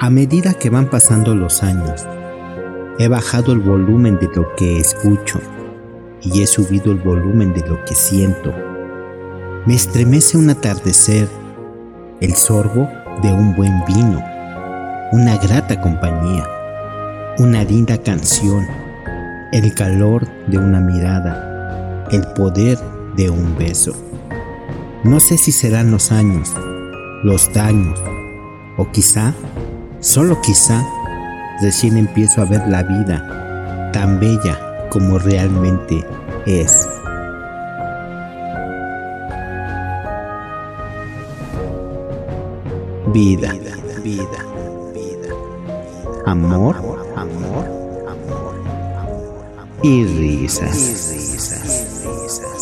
A medida que van pasando los años, he bajado el volumen de lo que escucho y he subido el volumen de lo que siento. Me estremece un atardecer, el sorbo de un buen vino, una grata compañía, una linda canción, el calor de una mirada, el poder de un beso. No sé si serán los años, los daños, o quizá, solo quizá, recién empiezo a ver la vida tan bella como realmente es. Vida, vida, vida, vida. Amor, amor, amor, amor. Y risas, y risas, risas.